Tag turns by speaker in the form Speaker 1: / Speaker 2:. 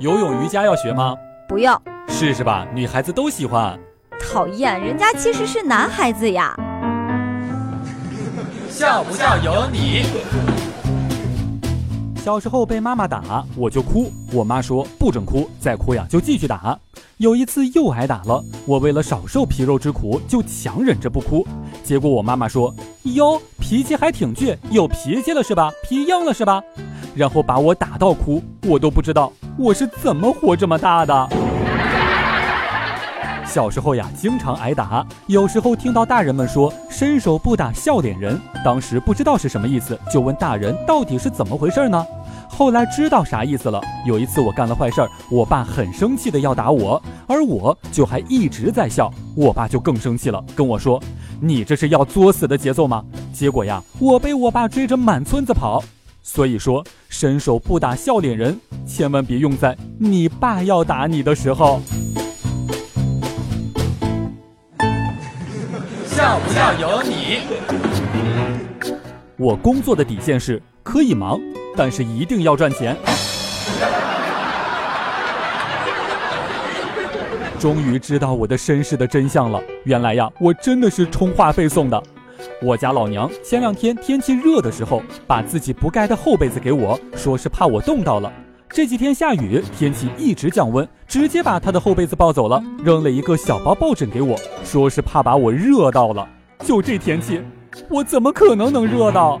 Speaker 1: 游泳、瑜伽要学吗？
Speaker 2: 不要。
Speaker 1: 试试吧，女孩子都喜欢。
Speaker 2: 讨厌，人家其实是男孩子呀。
Speaker 1: 笑不笑由你。小时候被妈妈打，我就哭，我妈说不准哭，再哭呀就继续打。有一次又挨打了，我为了少受皮肉之苦，就强忍着不哭。结果我妈妈说：“哟，脾气还挺倔，有脾气了是吧？皮硬了是吧？”然后把我打到哭，我都不知道我是怎么活这么大的。小时候呀，经常挨打，有时候听到大人们说“伸手不打笑脸人”，当时不知道是什么意思，就问大人到底是怎么回事呢？后来知道啥意思了。有一次我干了坏事儿，我爸很生气的要打我，而我就还一直在笑，我爸就更生气了，跟我说：“你这是要作死的节奏吗？”结果呀，我被我爸追着满村子跑。所以说，伸手不打笑脸人，千万别用在你爸要打你的时候。笑不笑由你。我工作的底线是可以忙，但是一定要赚钱。终于知道我的身世的真相了，原来呀，我真的是充话费送的。我家老娘前两天天气热的时候，把自己不盖的厚被子给我，说是怕我冻到了。这几天下雨，天气一直降温，直接把她的厚被子抱走了，扔了一个小包抱枕给我，说是怕把我热到了。就这天气，我怎么可能能热到？